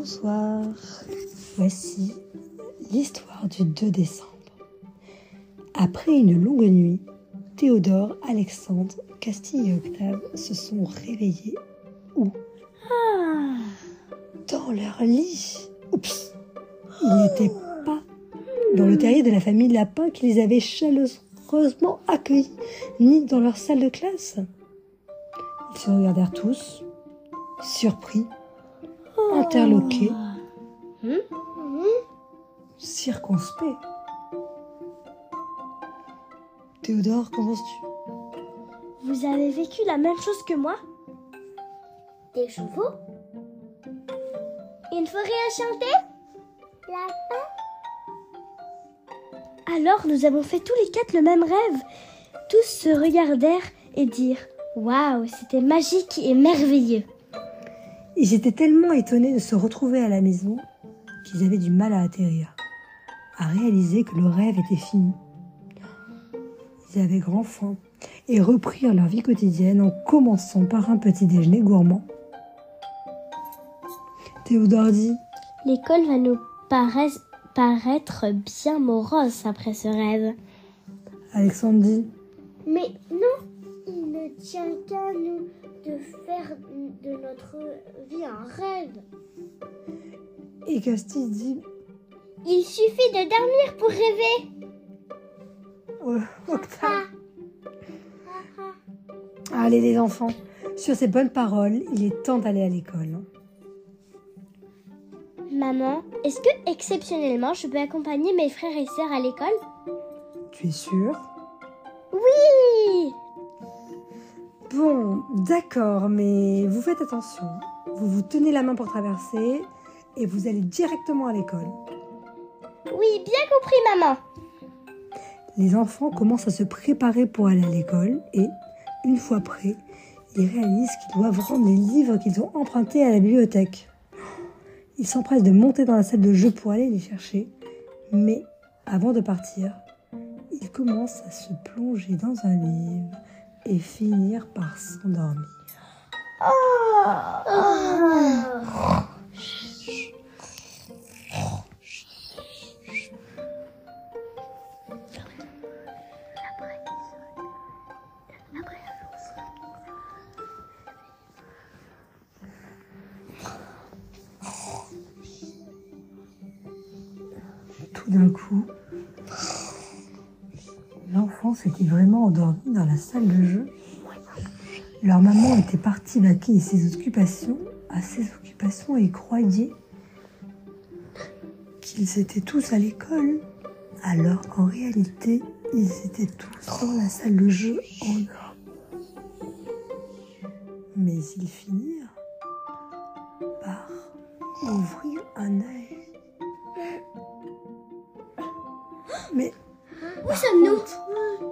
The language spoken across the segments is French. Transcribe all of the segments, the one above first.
Bonsoir. Voici l'histoire du 2 décembre. Après une longue nuit, Théodore, Alexandre, Castille et Octave se sont réveillés où? Dans leur lit. Oups Ils n'étaient pas dans le terrier de la famille Lapin qui les avait chaleureusement accueillis, ni dans leur salle de classe. Ils se regardèrent tous, surpris, interloqués, circonspects. Théodore, qu'en penses-tu Vous avez vécu la même chose que moi? Des chevaux? Une forêt enchantée Lapin? Alors nous avons fait tous les quatre le même rêve. Tous se regardèrent et dirent Waouh, c'était magique et merveilleux. Ils étaient tellement étonnés de se retrouver à la maison qu'ils avaient du mal à atterrir, à réaliser que le rêve était fini. Ils avaient grand faim et reprirent leur vie quotidienne en commençant par un petit déjeuner gourmand. Théodore dit L'école va nous paraître, paraître bien morose après ce rêve. Alexandre dit Mais non, il ne tient qu'à nous de faire de notre vie un rêve. et Castille dit Il suffit de dormir pour rêver. Oh, Octave. Allez les enfants, sur ces bonnes paroles, il est temps d'aller à l'école. Maman, est-ce que exceptionnellement je peux accompagner mes frères et sœurs à l'école? Tu es sûr Oui Bon, d'accord, mais vous faites attention. Vous vous tenez la main pour traverser et vous allez directement à l'école. Oui, bien compris maman. Les enfants commencent à se préparer pour aller à l'école et, une fois prêts, ils réalisent qu'ils doivent rendre les livres qu'ils ont empruntés à la bibliothèque. Ils s'empressent de monter dans la salle de jeu pour aller les chercher, mais avant de partir, ils commencent à se plonger dans un livre et finir par s'endormir. Tout d'un coup, s'était vraiment endormi dans la salle de jeu. Leur maman était partie vaquer à ses occupations, à ses occupations et croyait qu'ils étaient tous à l'école. Alors qu'en réalité, ils étaient tous dans la salle de jeu endormis. Mais ils finirent par ouvrir un œil. Mais Où sommes-nous?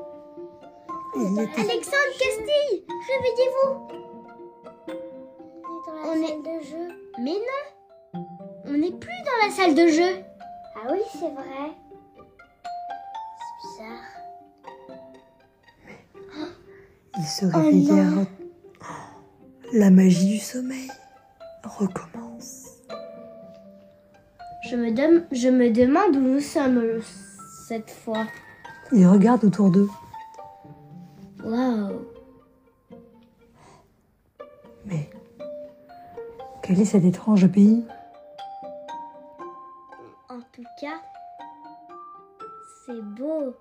Il était Alexandre Castille, réveillez-vous Dans la On salle est- de jeu. Mais non On n'est plus dans la salle de jeu. Ah oui, c'est vrai. C'est bizarre. Ils se réveillèrent. La magie du sommeil recommence. Je me, dem- je me demande où nous sommes cette fois. Ils regardent autour d'eux. Waouh Mais quel est cet étrange pays? En tout cas, c'est beau.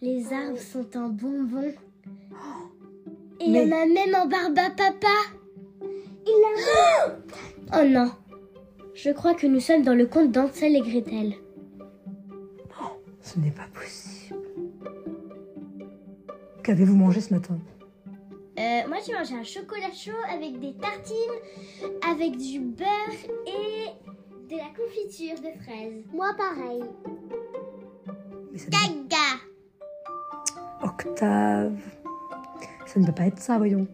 Les arbres sont en bonbons. Et il y en a même en barbe à papa. Il a... Oh non. Je crois que nous sommes dans le conte d'Ansel et Gretel. Ce n'est pas possible. Qu'avez-vous mangé ce matin? Euh, moi, j'ai mangé un chocolat chaud avec des tartines, avec du beurre et de la confiture de fraises. Moi, pareil. Gaga Octave. Ça ne peut pas être ça, voyons.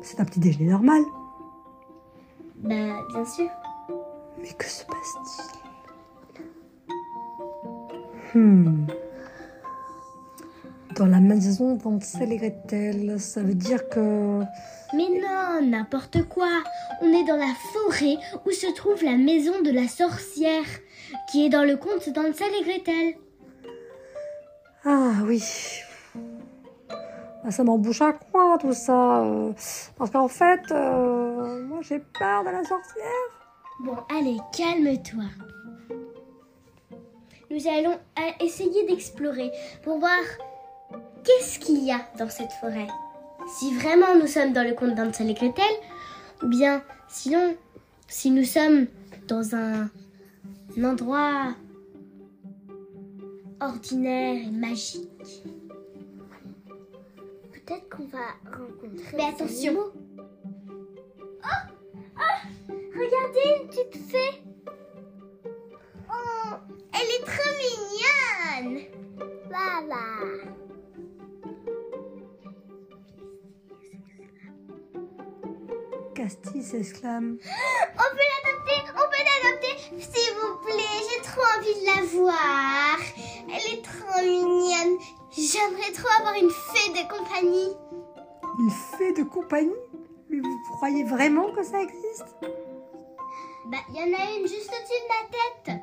C'est un petit déjeuner normal. Bah, bien sûr. Mais que se passe-t-il? Hmm. Dans la maison et Gretel. Ça veut dire que... Mais non, n'importe quoi. On est dans la forêt où se trouve la maison de la sorcière, qui est dans le conte d'Ansel et Gretel. Ah oui. Ah, Ça m'embouche un coin tout ça. euh, Parce qu'en fait, euh, moi j'ai peur de la sorcière. Bon, allez, calme-toi. Nous allons euh, essayer d'explorer pour voir qu'est-ce qu'il y a dans cette forêt? Si vraiment nous sommes dans le conte d'Hansel et Gretel, ou bien sinon, si nous sommes dans un, un endroit ordinaire et magique. Peut-être qu'on va rencontrer. Mais attention. animaux. Regardez une petite fée. Oh, elle est trop mignonne. Voilà. Castille s'exclame. On peut l'adopter, on peut l'adopter, s'il vous plaît. J'ai trop envie de la voir. Elle est trop mignonne. J'aimerais trop avoir une fée de compagnie. Une fée de compagnie? Mais vous croyez vraiment que ça existe? Bah, il y en a une juste au-dessus de la tête.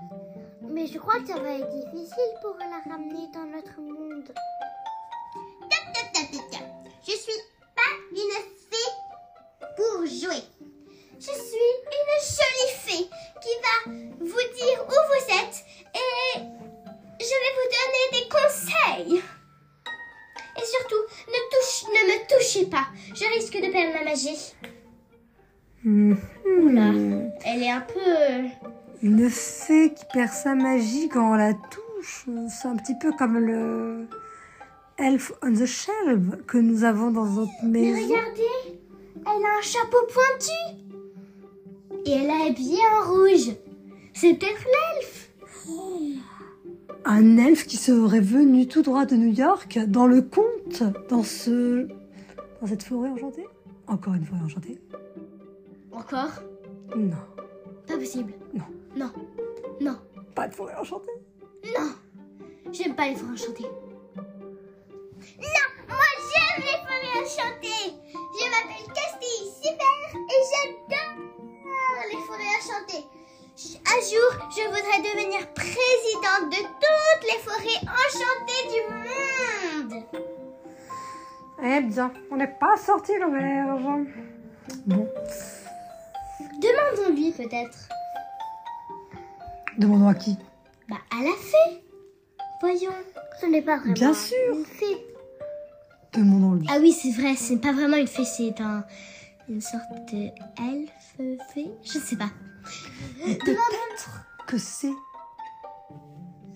Mais je crois que ça va être difficile pour la ramener dans notre monde. Je suis pas une fée pour jouer. Je suis une jolie fée qui va vous dire où vous êtes et je vais vous donner des conseils. Et surtout, ne, touche, ne me touchez pas. Je risque de perdre ma magie. Hmm. Oula. Elle est un peu... euh, Une fée qui perd sa magie quand on la touche. C'est un petit peu comme le Elf on the Shelf que nous avons dans notre Mais maison. regardez, elle a un chapeau pointu. Et elle est habillée en rouge. C'est peut-être l'elfe. Un elfe qui serait venu tout droit de New York dans le conte, dans ce, dans cette forêt enchantée? Encore une forêt enchantée Encore? Non, Pas possible. Non. Non. Non. pas de forêt enchantée. Non. J'aime pas les forêts enchantées. Non, moi j'aime les forêts enchantées. Je m'appelle Castille Cyber et j'adore les forêts enchantées. Un jour, je voudrais devenir présidente de toutes les forêts enchantées du monde. Eh bien, on n'est pas sorti l'auberge. Bon, Demandons-lui peut-être. demandons à qui? Bah, à la fée. Voyons. Ce n'est pas vraiment Bien sûr. une fée. Ah oui, c'est vrai, c'est pas vraiment une fée, c'est un, une sorte de elfe fée. Je sais pas. Peut-être que c'est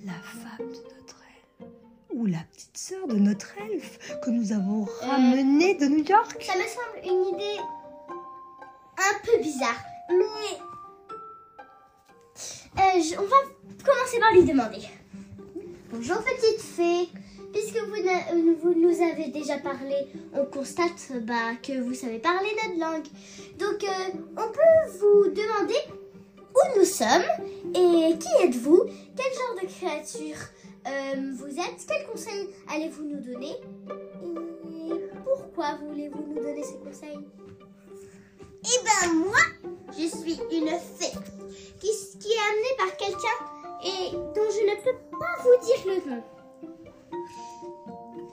la femme de notre elfe. Ou la petite sœur de notre elfe que nous avons ramenée de New York. Ça me semble une idée un peu bizarre, mais euh, je- on va commencer par lui demander. Bonjour petite fée, puisque euh, vous nous avez déjà parlé, on constate bah, que vous savez parler notre langue. Donc euh, on peut vous demander où nous sommes et qui êtes-vous, quel genre de créature euh, vous êtes, quels conseils allez-vous nous donner et pourquoi voulez-vous nous donner ces conseils? Eh ben moi, je suis une fée qui, qui est amenée par quelqu'un et dont je ne peux pas vous dire le nom.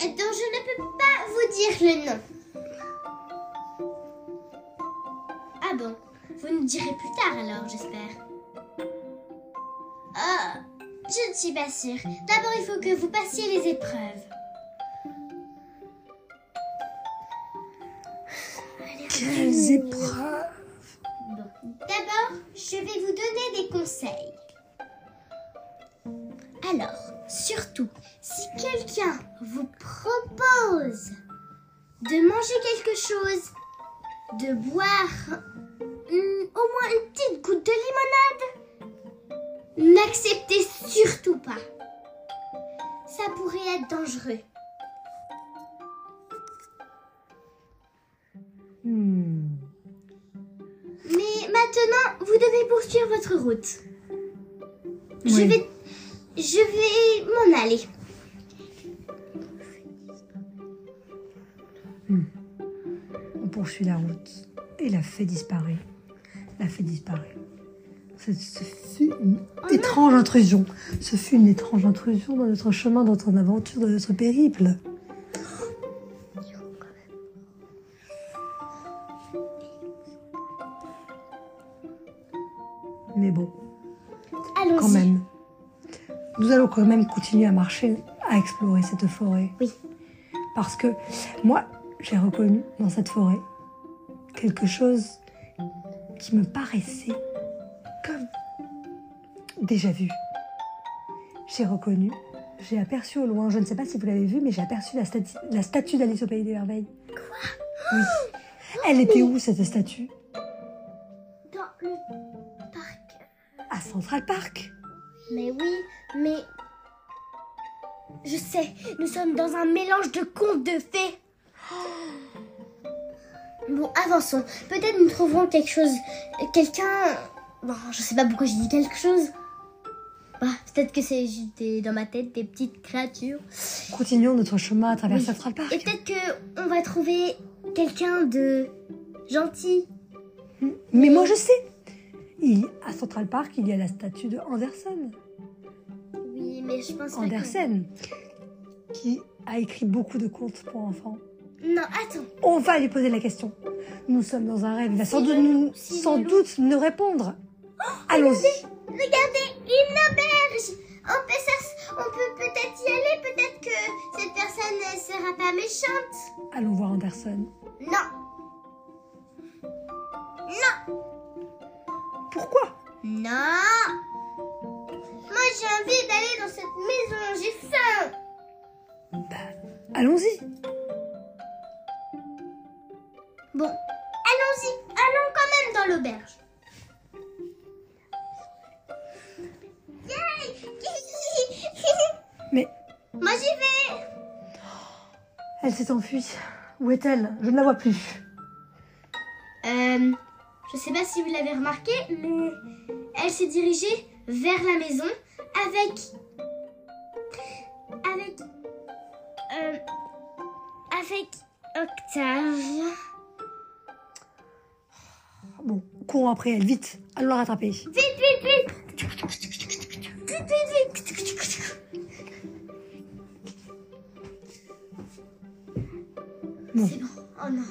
Dont je ne peux pas vous dire le nom. Ah bon, vous nous direz plus tard alors, j'espère. Ah, je ne suis pas sûre. D'abord, il faut que vous passiez les épreuves. Quelles épreuves? Bon. D'abord, je vais vous donner des conseils. Alors, surtout, si quelqu'un vous propose de manger quelque chose, de boire au moins une petite goutte de limonade, n'acceptez surtout pas. Ça pourrait être dangereux. Hmm. Mais maintenant, vous devez poursuivre votre route. Je vais, je vais m'en aller. Hmm. On poursuit la route et la fée disparaît. La fée disparaît. Ce, fut une oh étrange intrusion. Ce fut une étrange intrusion dans notre chemin, dans notre aventure, dans notre périple. Quand même continuer à marcher, à explorer cette forêt. Oui. Parce que moi, j'ai reconnu dans cette forêt quelque chose qui me paraissait comme déjà vu. J'ai reconnu, j'ai aperçu au loin, je ne sais pas si vous l'avez vu, mais j'ai aperçu la, statu- la statue d'Alice au Pays des Merveilles. Quoi? Oui. Elle était où cette statue? Dans le parc. À Central Park? Mais oui, mais... Je sais, nous sommes dans un mélange de contes de fées. Bon, avançons. Peut-être nous trouverons quelque chose... Quelqu'un... Bon, je sais pas pourquoi j'ai dit quelque chose. Bah, peut-être que c'est juste dans ma tête des petites créatures. Continuons notre chemin à travers Oui. Central Park. Et peut-être que on va trouver quelqu'un de gentil. Mais moi je sais. Il, à Central Park, il y a la statue de Anderson. Mais je pense que- Andersen, qui a écrit beaucoup de contes pour enfants. Non, attends. On va lui poser la question. Nous sommes dans un rêve. Il va sans, doute, nous, si sans le- doute nous répondre. Allons-y. Regardez, une auberge. On peut, s'ass- on peut peut-être y aller. Peut-être que cette personne ne sera pas méchante. Allons voir Anderson. Non. Non. Pourquoi? Non. Moi, j'ai envie d'aller dans cette maison. J'ai faim. Allons-y. Bon, allons-y. Allons quand même dans l'auberge. Mais Moi, j'y vais. elle s'est enfuie. Où est-elle? Je ne la vois plus. Euh, je sais pas si vous l'avez remarqué, mais elle s'est dirigée vers la maison avec. avec. euh, avec Octave. Bon, courons après elle, vite. Allons la rattraper. Vite, vite, vite Vite, vite, vite Bon. C'est bon. Oh non.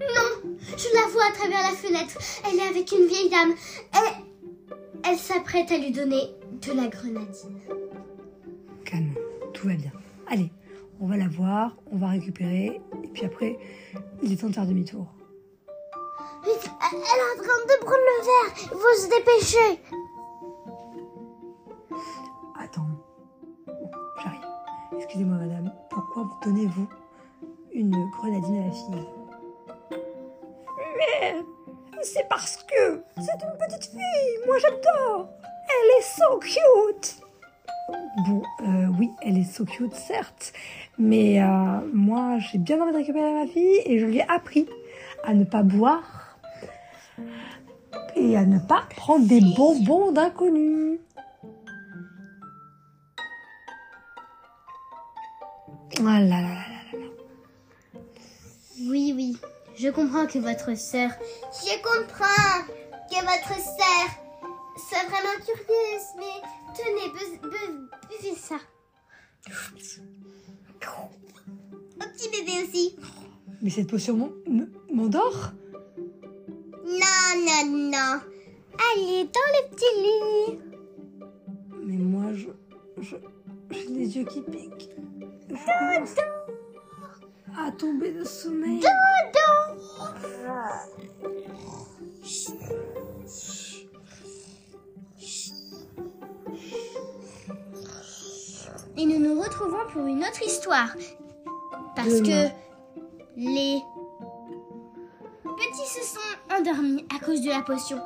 Non Je la vois à travers la fenêtre. Elle est avec une vieille dame. Et elle s'apprête à lui donner de la grenadine. Calme, tout va bien. Allez, on va la voir, on va récupérer. Et puis après, il est temps de faire demi-tour. Vite Elle est en train de prendre le verre. Il faut se dépêcher. Attends. Bon, j'arrive. Excusez-moi, madame. Pourquoi vous donnez-vous une grenadine à la fille? Mais c'est parce que c'est une petite fille. Moi, j'adore. Elle est so cute. Bon, euh, oui, elle est so cute, certes. Mais euh, moi, j'ai bien envie de récupérer ma fille et je lui ai appris à ne pas boire et à ne pas prendre des bonbons d'inconnus. Ah là là là là là. Oui, oui. Je comprends que votre sœur... Je comprends que votre sœur soit vraiment curieuse, mais tenez, bu- bu- buvez ça. Au petit bébé aussi. Mais cette potion m'endort? Non, non, non. Allez, dans le petit lit. Mais moi, je. je j'ai les yeux qui piquent. À tomber de sommeil. Et nous nous retrouvons pour une autre histoire. Parce que les petits se sont endormis à cause de la potion.